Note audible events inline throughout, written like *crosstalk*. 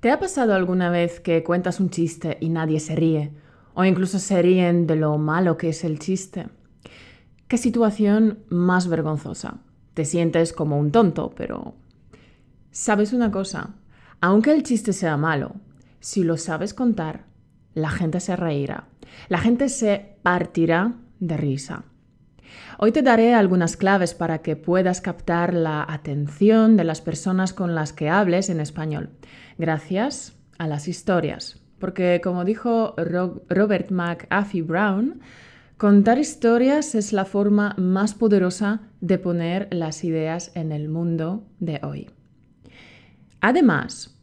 ¿Te ha pasado alguna vez que cuentas un chiste y nadie se ríe? O incluso se ríen de lo malo que es el chiste. ¿Qué situación más vergonzosa? Te sientes como un tonto, pero... ¿Sabes una cosa? Aunque el chiste sea malo, si lo sabes contar, la gente se reirá. La gente se partirá de risa. Hoy te daré algunas claves para que puedas captar la atención de las personas con las que hables en español, gracias a las historias. Porque como dijo Robert McAfee Brown, contar historias es la forma más poderosa de poner las ideas en el mundo de hoy. Además,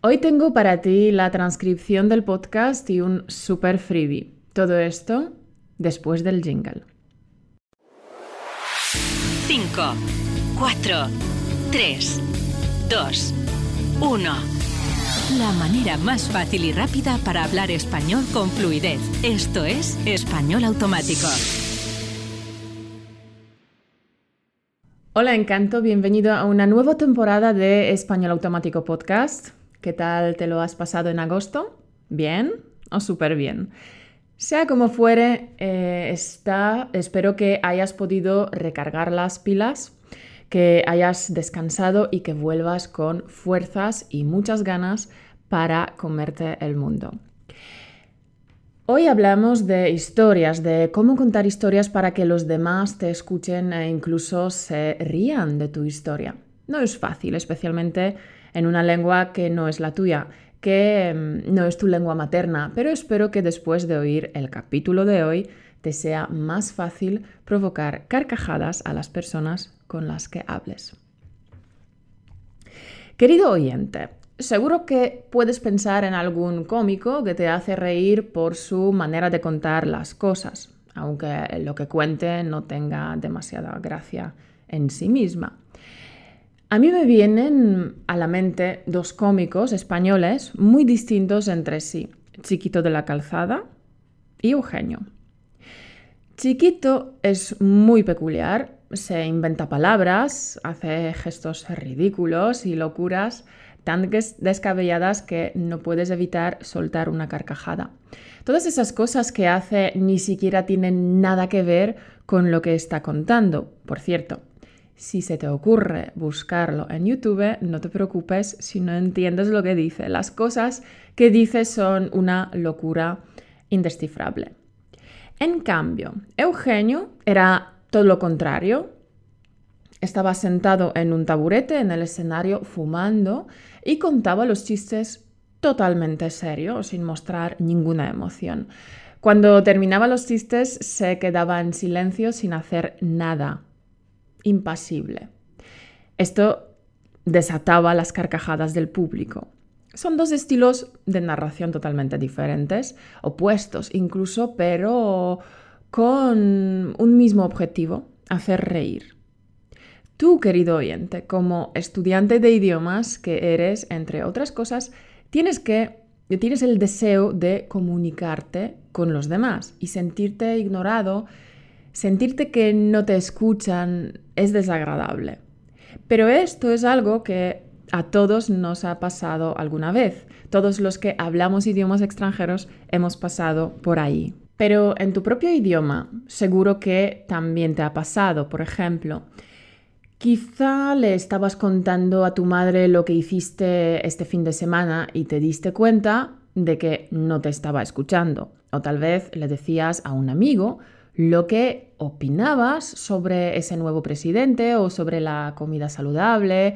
hoy tengo para ti la transcripción del podcast y un super freebie. Todo esto después del jingle. 5, 4, 3, 2, 1. La manera más fácil y rápida para hablar español con fluidez. Esto es Español Automático. Hola, encanto, bienvenido a una nueva temporada de Español Automático Podcast. ¿Qué tal te lo has pasado en agosto? ¿Bien o súper bien? Sea como fuere, eh, está, espero que hayas podido recargar las pilas, que hayas descansado y que vuelvas con fuerzas y muchas ganas para comerte el mundo. Hoy hablamos de historias, de cómo contar historias para que los demás te escuchen e incluso se rían de tu historia. No es fácil, especialmente en una lengua que no es la tuya que mm, no es tu lengua materna, pero espero que después de oír el capítulo de hoy te sea más fácil provocar carcajadas a las personas con las que hables. Querido oyente, seguro que puedes pensar en algún cómico que te hace reír por su manera de contar las cosas, aunque lo que cuente no tenga demasiada gracia en sí misma. A mí me vienen a la mente dos cómicos españoles muy distintos entre sí, Chiquito de la Calzada y Eugenio. Chiquito es muy peculiar, se inventa palabras, hace gestos ridículos y locuras tan descabelladas que no puedes evitar soltar una carcajada. Todas esas cosas que hace ni siquiera tienen nada que ver con lo que está contando, por cierto. Si se te ocurre buscarlo en YouTube, no te preocupes si no entiendes lo que dice. Las cosas que dice son una locura indescifrable. En cambio, Eugenio era todo lo contrario. Estaba sentado en un taburete en el escenario fumando y contaba los chistes totalmente serio, sin mostrar ninguna emoción. Cuando terminaba los chistes se quedaba en silencio sin hacer nada impasible. Esto desataba las carcajadas del público. Son dos estilos de narración totalmente diferentes, opuestos incluso, pero con un mismo objetivo, hacer reír. Tú, querido oyente, como estudiante de idiomas que eres, entre otras cosas, tienes que tienes el deseo de comunicarte con los demás y sentirte ignorado sentirte que no te escuchan es desagradable. Pero esto es algo que a todos nos ha pasado alguna vez. Todos los que hablamos idiomas extranjeros hemos pasado por ahí. Pero en tu propio idioma seguro que también te ha pasado. Por ejemplo, quizá le estabas contando a tu madre lo que hiciste este fin de semana y te diste cuenta de que no te estaba escuchando. O tal vez le decías a un amigo lo que opinabas sobre ese nuevo presidente o sobre la comida saludable,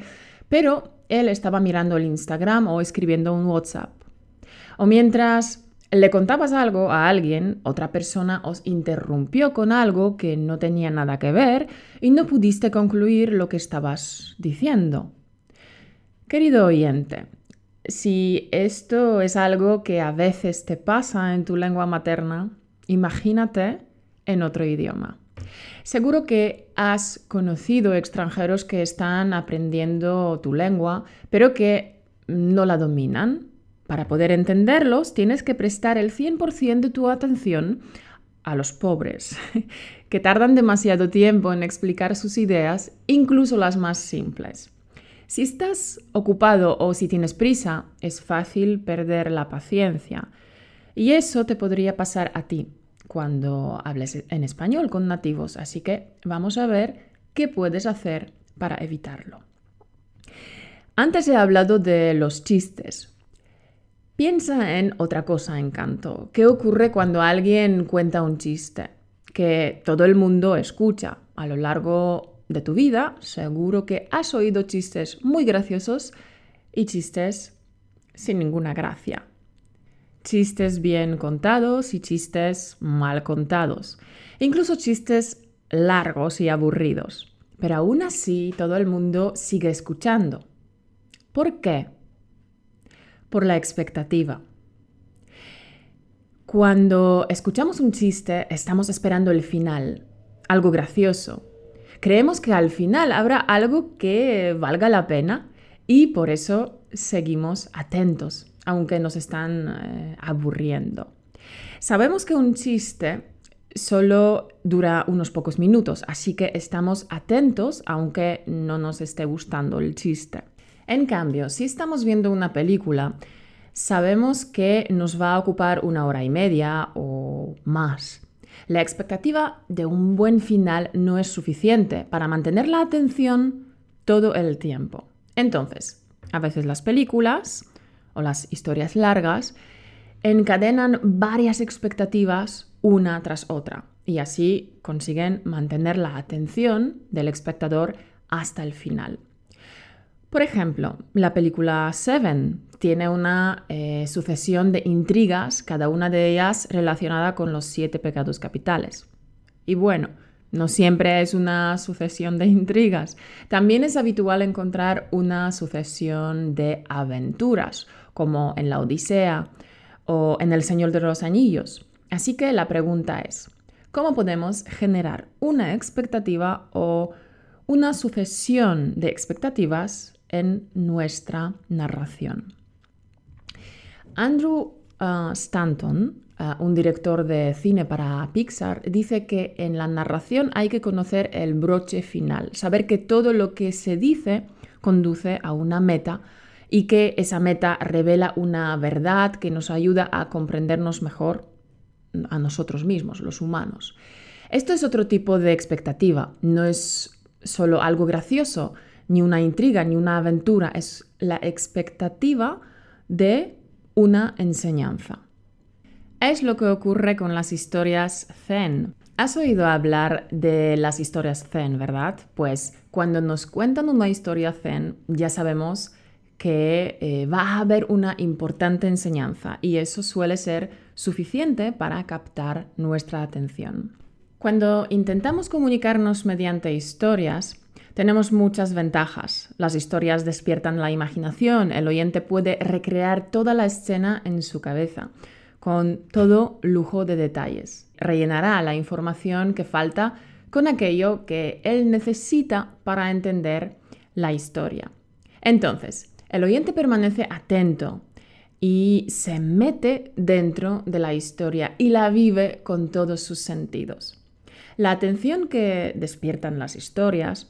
pero él estaba mirando el Instagram o escribiendo un WhatsApp. O mientras le contabas algo a alguien, otra persona os interrumpió con algo que no tenía nada que ver y no pudiste concluir lo que estabas diciendo. Querido oyente, si esto es algo que a veces te pasa en tu lengua materna, imagínate en otro idioma. Seguro que has conocido extranjeros que están aprendiendo tu lengua, pero que no la dominan. Para poder entenderlos, tienes que prestar el 100% de tu atención a los pobres, *laughs* que tardan demasiado tiempo en explicar sus ideas, incluso las más simples. Si estás ocupado o si tienes prisa, es fácil perder la paciencia. Y eso te podría pasar a ti cuando hables en español con nativos. Así que vamos a ver qué puedes hacer para evitarlo. Antes he hablado de los chistes. Piensa en otra cosa, Encanto. ¿Qué ocurre cuando alguien cuenta un chiste que todo el mundo escucha a lo largo de tu vida? Seguro que has oído chistes muy graciosos y chistes sin ninguna gracia. Chistes bien contados y chistes mal contados. Incluso chistes largos y aburridos. Pero aún así todo el mundo sigue escuchando. ¿Por qué? por la expectativa. Cuando escuchamos un chiste, estamos esperando el final, algo gracioso. Creemos que al final habrá algo que valga la pena y por eso seguimos atentos, aunque nos están eh, aburriendo. Sabemos que un chiste solo dura unos pocos minutos, así que estamos atentos aunque no nos esté gustando el chiste. En cambio, si estamos viendo una película, sabemos que nos va a ocupar una hora y media o más. La expectativa de un buen final no es suficiente para mantener la atención todo el tiempo. Entonces, a veces las películas o las historias largas encadenan varias expectativas una tras otra y así consiguen mantener la atención del espectador hasta el final. Por ejemplo, la película Seven tiene una eh, sucesión de intrigas, cada una de ellas relacionada con los siete pecados capitales. Y bueno, no siempre es una sucesión de intrigas. También es habitual encontrar una sucesión de aventuras, como en la Odisea o en El Señor de los Anillos. Así que la pregunta es, ¿cómo podemos generar una expectativa o una sucesión de expectativas en nuestra narración. Andrew uh, Stanton, uh, un director de cine para Pixar, dice que en la narración hay que conocer el broche final, saber que todo lo que se dice conduce a una meta y que esa meta revela una verdad que nos ayuda a comprendernos mejor a nosotros mismos, los humanos. Esto es otro tipo de expectativa, no es solo algo gracioso, ni una intriga, ni una aventura, es la expectativa de una enseñanza. Es lo que ocurre con las historias Zen. Has oído hablar de las historias Zen, ¿verdad? Pues cuando nos cuentan una historia Zen ya sabemos que eh, va a haber una importante enseñanza y eso suele ser suficiente para captar nuestra atención. Cuando intentamos comunicarnos mediante historias, tenemos muchas ventajas. Las historias despiertan la imaginación, el oyente puede recrear toda la escena en su cabeza, con todo lujo de detalles. Rellenará la información que falta con aquello que él necesita para entender la historia. Entonces, el oyente permanece atento y se mete dentro de la historia y la vive con todos sus sentidos. La atención que despiertan las historias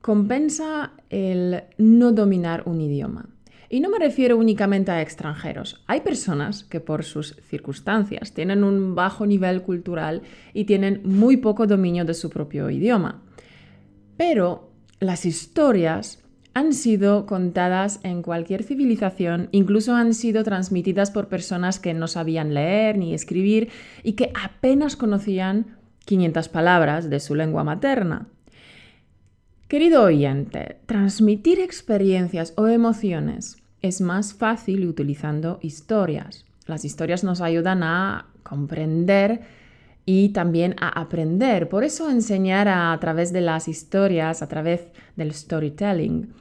compensa el no dominar un idioma. Y no me refiero únicamente a extranjeros. Hay personas que por sus circunstancias tienen un bajo nivel cultural y tienen muy poco dominio de su propio idioma. Pero las historias han sido contadas en cualquier civilización, incluso han sido transmitidas por personas que no sabían leer ni escribir y que apenas conocían 500 palabras de su lengua materna. Querido oyente, transmitir experiencias o emociones es más fácil utilizando historias. Las historias nos ayudan a comprender y también a aprender. Por eso enseñar a, través de las historias, a través del storytelling,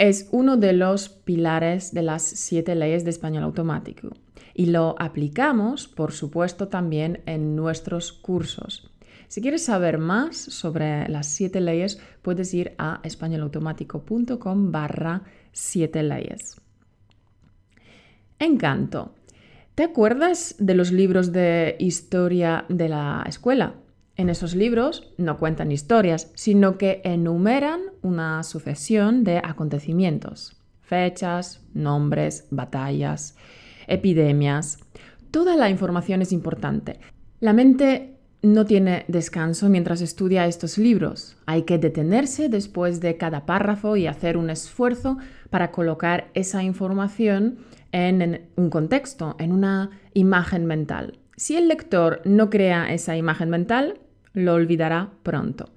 es uno de los pilares de las siete leyes de español automático. Y lo aplicamos, por supuesto, también en nuestros cursos. Si quieres saber más sobre las siete leyes, puedes ir a españolautomático.com barra siete leyes. Encanto. ¿Te acuerdas de los libros de historia de la escuela? En esos libros no cuentan historias, sino que enumeran una sucesión de acontecimientos, fechas, nombres, batallas, epidemias. Toda la información es importante. La mente no tiene descanso mientras estudia estos libros. Hay que detenerse después de cada párrafo y hacer un esfuerzo para colocar esa información en, un contexto, en una imagen mental. Si el lector no crea esa imagen mental, lo olvidará pronto.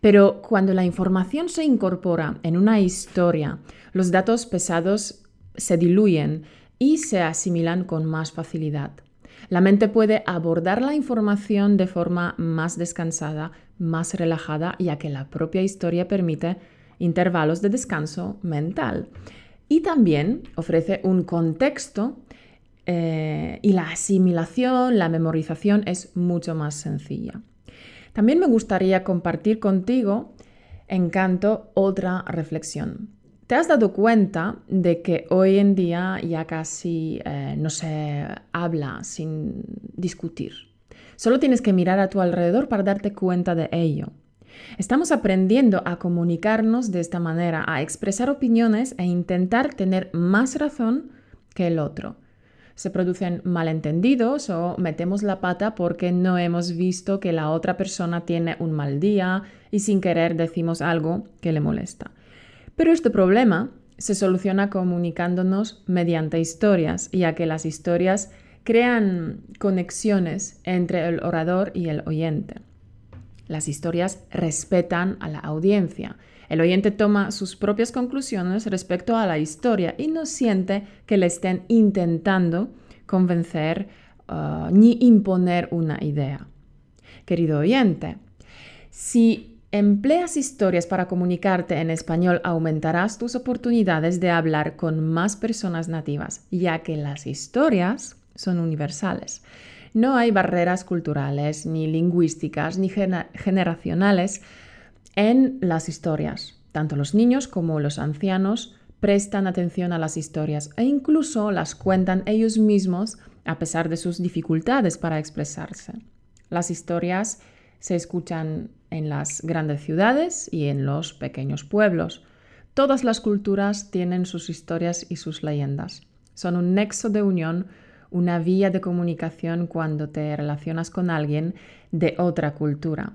Pero cuando la información se incorpora en una historia, los datos pesados se diluyen y se asimilan con más facilidad. La mente puede abordar la información de forma más descansada, más relajada, ya que la propia historia permite intervalos de descanso mental. Y también ofrece un contexto eh, y la asimilación, la memorización es mucho más sencilla. También me gustaría compartir contigo, Encanto, otra reflexión. ¿Te has dado cuenta de que hoy en día ya casi eh, no se habla sin discutir? Solo tienes que mirar a tu alrededor para darte cuenta de ello. Estamos aprendiendo a comunicarnos de esta manera, a expresar opiniones e intentar tener más razón que el otro se producen malentendidos o metemos la pata porque no hemos visto que la otra persona tiene un mal día y sin querer decimos algo que le molesta. Pero este problema se soluciona comunicándonos mediante historias, ya que las historias crean conexiones entre el orador y el oyente. Las historias respetan a la audiencia el oyente toma sus propias conclusiones respecto a la historia y no siente que le estén intentando convencer uh, ni imponer una idea. Querido oyente, si empleas historias para comunicarte en español, aumentarás tus oportunidades de hablar con más personas nativas, ya que las historias son universales. No hay barreras culturales, ni lingüísticas, ni generacionales en las historias. Tanto los niños como los ancianos prestan atención a las historias e incluso las cuentan ellos mismos a pesar de sus dificultades para expresarse. Las historias se escuchan en las grandes ciudades y en los pequeños pueblos. Todas las culturas tienen sus historias y sus leyendas. Son un nexo de unión, una vía de comunicación cuando te relacionas con alguien de otra cultura.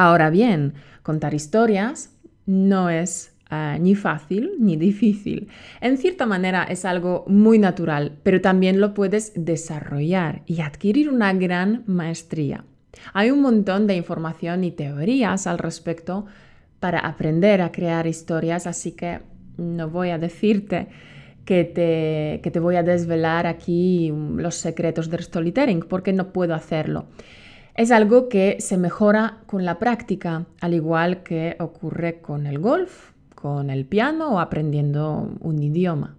Ahora bien, contar historias no es eh, ni fácil ni difícil. En cierta manera es algo muy natural, pero también lo puedes desarrollar y adquirir una gran maestría. Hay un montón de información y teorías al respecto para aprender a crear historias, así que no voy a decirte que te, que te voy a desvelar aquí los secretos del storytelling, porque no puedo hacerlo. Es algo que se mejora con la práctica, al igual que ocurre con el golf, con el piano o aprendiendo un idioma.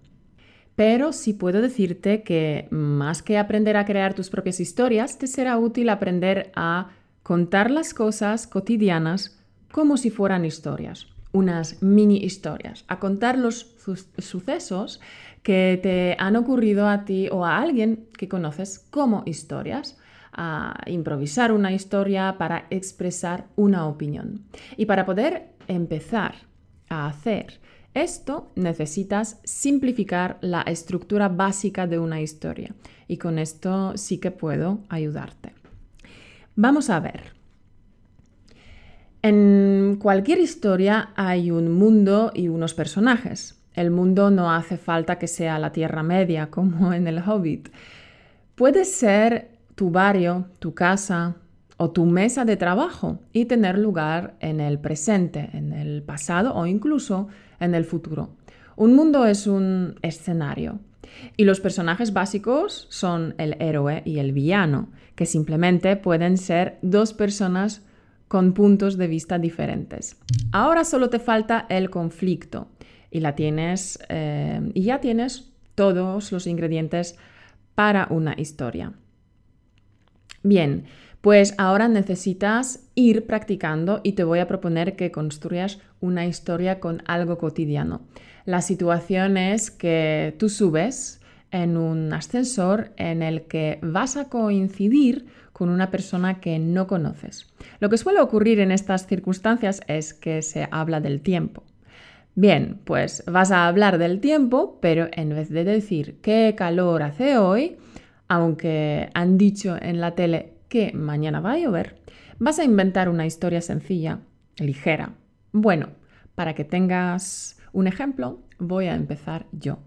Pero sí puedo decirte que más que aprender a crear tus propias historias, te será útil aprender a contar las cosas cotidianas como si fueran historias, unas mini historias, a contar los sucesos que te han ocurrido a ti o a alguien que conoces como historias a improvisar una historia para expresar una opinión. Y para poder empezar a hacer esto necesitas simplificar la estructura básica de una historia y con esto sí que puedo ayudarte. Vamos a ver. En cualquier historia hay un mundo y unos personajes. El mundo no hace falta que sea la Tierra Media como en el Hobbit. Puede ser tu barrio, tu casa o tu mesa de trabajo y tener lugar en el presente, en el pasado o incluso en el futuro. Un mundo es un escenario y los personajes básicos son el héroe y el villano, que simplemente pueden ser dos personas con puntos de vista diferentes. Ahora solo te falta el conflicto y, la tienes, eh, y ya tienes todos los ingredientes para una historia. Bien, pues ahora necesitas ir practicando y te voy a proponer que construyas una historia con algo cotidiano. La situación es que tú subes en un ascensor en el que vas a coincidir con una persona que no conoces. Lo que suele ocurrir en estas circunstancias es que se habla del tiempo. Bien, pues vas a hablar del tiempo, pero en vez de decir qué calor hace hoy, aunque han dicho en la tele que mañana va a llover, vas a inventar una historia sencilla, ligera. Bueno, para que tengas un ejemplo, voy a empezar yo.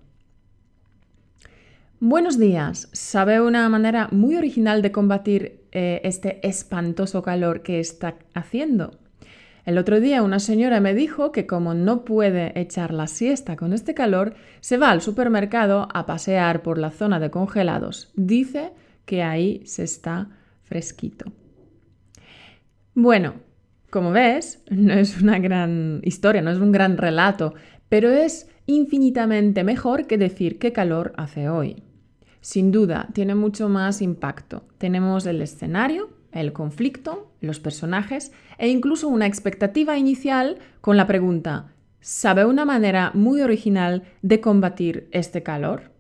Buenos días. ¿Sabe una manera muy original de combatir eh, este espantoso calor que está haciendo? El otro día una señora me dijo que como no puede echar la siesta con este calor, se va al supermercado a pasear por la zona de congelados. Dice que ahí se está fresquito. Bueno, como ves, no es una gran historia, no es un gran relato, pero es infinitamente mejor que decir qué calor hace hoy. Sin duda, tiene mucho más impacto. Tenemos el escenario, el conflicto, los personajes e incluso una expectativa inicial con la pregunta, ¿sabe una manera muy original de combatir este calor?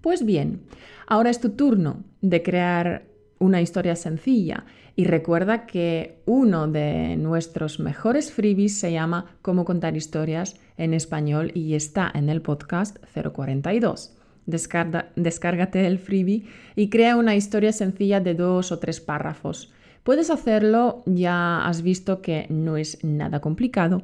Pues bien, ahora es tu turno de crear una historia sencilla y recuerda que uno de nuestros mejores freebies se llama Cómo contar historias en español y está en el podcast 042 descárgate el freebie y crea una historia sencilla de dos o tres párrafos. Puedes hacerlo, ya has visto que no es nada complicado.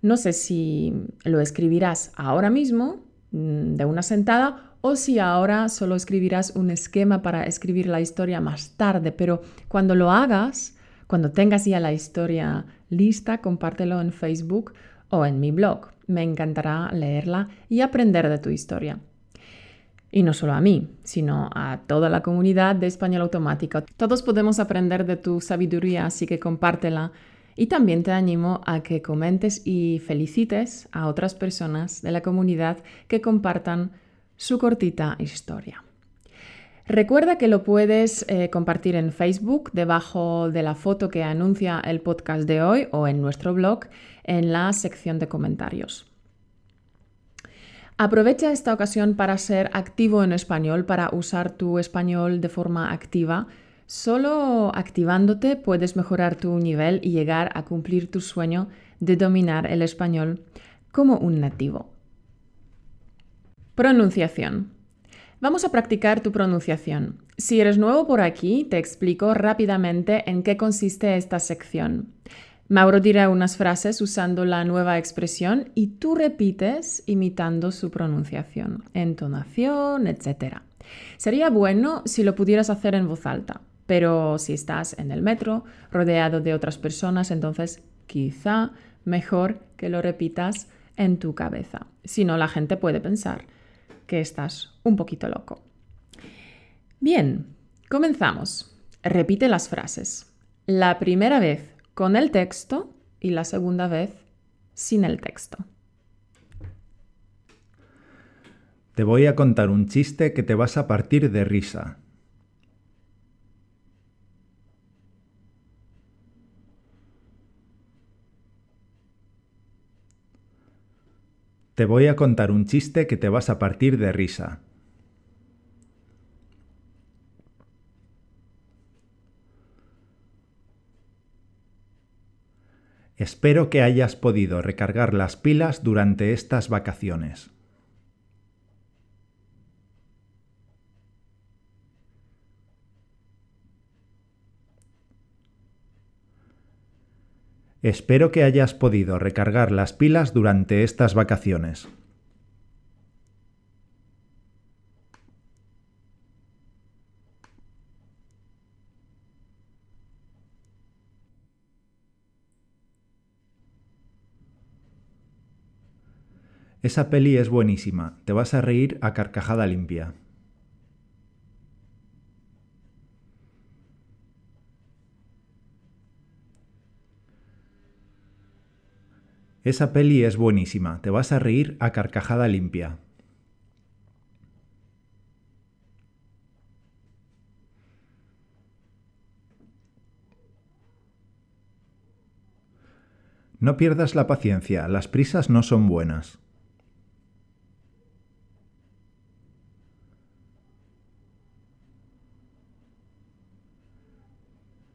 No sé si lo escribirás ahora mismo, mm, de una sentada, o si ahora solo escribirás un esquema para escribir la historia más tarde, pero cuando lo hagas, cuando tengas ya la historia lista, compártelo en Facebook o en mi blog. Me encantará leerla y aprender de tu historia. Y no solo a mí, sino a toda la comunidad de español automático. Todos podemos aprender de tu sabiduría, así que compártela. Y también te animo a que comentes y felicites a otras personas de la comunidad que compartan su cortita historia. Recuerda que lo puedes eh, compartir en Facebook debajo de la foto que anuncia el podcast de hoy o en nuestro blog en la sección de comentarios. Aprovecha esta ocasión para ser activo en español, para usar tu español de forma activa. Solo activándote puedes mejorar tu nivel y llegar a cumplir tu sueño de dominar el español como un nativo. Pronunciación. Vamos a practicar tu pronunciación. Si eres nuevo por aquí, te explico rápidamente en qué consiste esta sección. Mauro dirá unas frases usando la nueva expresión y tú repites imitando su pronunciación, entonación, etc. Sería bueno si lo pudieras hacer en voz alta, pero si estás en el metro rodeado de otras personas, entonces quizá mejor que lo repitas en tu cabeza. Si no, la gente puede pensar que estás un poquito loco. Bien, comenzamos. Repite las frases. La primera vez con el texto y la segunda vez sin el texto. Te voy a contar un chiste que te vas a partir de risa. Te voy a contar un chiste que te vas a partir de risa. Espero que hayas podido recargar las pilas durante estas vacaciones. Espero que hayas podido recargar las pilas durante estas vacaciones. Esa peli es buenísima, te vas a reír a carcajada limpia. Esa peli es buenísima, te vas a reír a carcajada limpia. No pierdas la paciencia, las prisas no son buenas.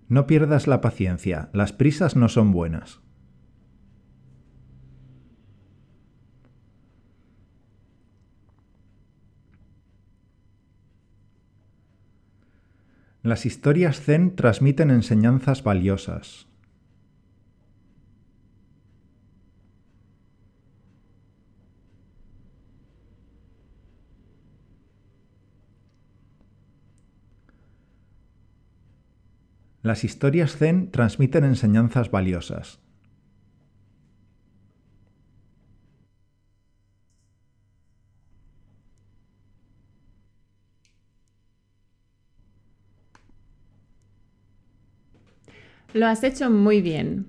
No pierdas la paciencia, las prisas no son buenas. Las historias zen transmiten enseñanzas valiosas. Las historias zen transmiten enseñanzas valiosas. Lo has hecho muy bien.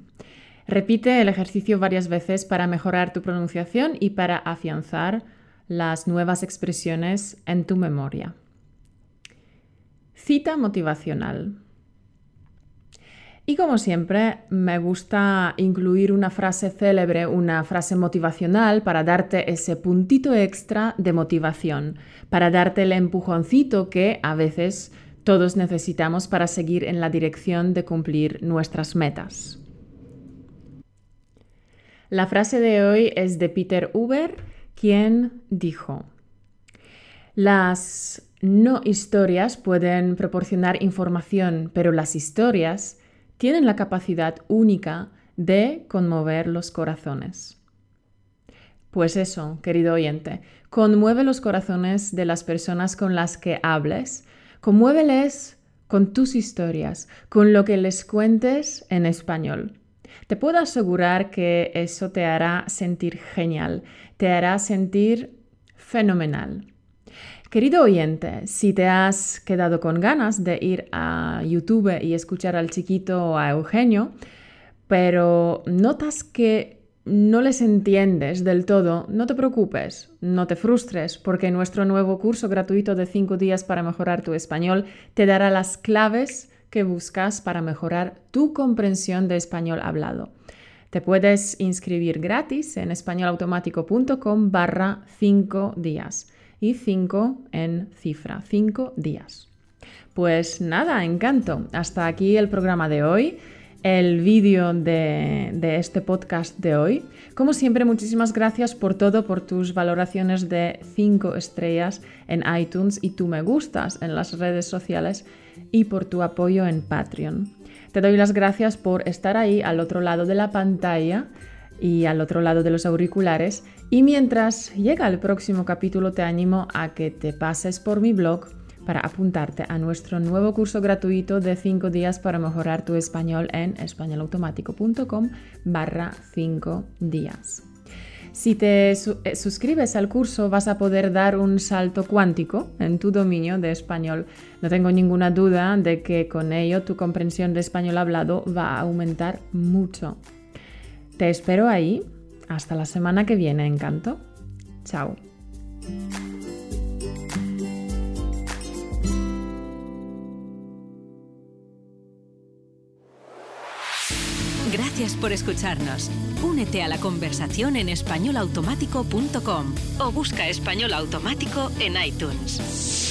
Repite el ejercicio varias veces para mejorar tu pronunciación y para afianzar las nuevas expresiones en tu memoria. Cita motivacional. Y como siempre, me gusta incluir una frase célebre, una frase motivacional para darte ese puntito extra de motivación, para darte el empujoncito que a veces todos necesitamos para seguir en la dirección de cumplir nuestras metas. La frase de hoy es de Peter Uber, quien dijo, las no historias pueden proporcionar información, pero las historias tienen la capacidad única de conmover los corazones. Pues eso, querido oyente, conmueve los corazones de las personas con las que hables, conmuéveles con tus historias, con lo que les cuentes en español. Te puedo asegurar que eso te hará sentir genial, te hará sentir fenomenal. Querido oyente, si te has quedado con ganas de ir a YouTube y escuchar al chiquito o a Eugenio, pero notas que no les entiendes del todo, no te preocupes, no te frustres, porque nuestro nuevo curso gratuito de 5 días para mejorar tu español te dará las claves que buscas para mejorar tu comprensión de español hablado. Te puedes inscribir gratis en españolautomático.com barra 5 días y 5 en cifra, 5 días. Pues nada, encanto. Hasta aquí el programa de hoy, el vídeo de, este podcast de hoy. Como siempre, muchísimas gracias por todo, por tus valoraciones de 5 estrellas en iTunes y tu me gustas en las redes sociales y por tu apoyo en Patreon. Te doy las gracias por estar ahí al otro lado de la pantalla y al otro lado de los auriculares. Y mientras llega el próximo capítulo, te animo a que te pases por mi blog para apuntarte a nuestro nuevo curso gratuito de 5 días para mejorar tu español en españolautomático.com barra 5 días. Si te eh, suscribes al curso vas a poder dar un salto cuántico en tu dominio de español. No tengo ninguna duda de que con ello tu comprensión de español hablado va a aumentar mucho. Te espero ahí. Hasta la semana que viene, encanto. Chao. Gracias por escucharnos. Únete a la conversación en españolautomático.com o busca español automático en iTunes.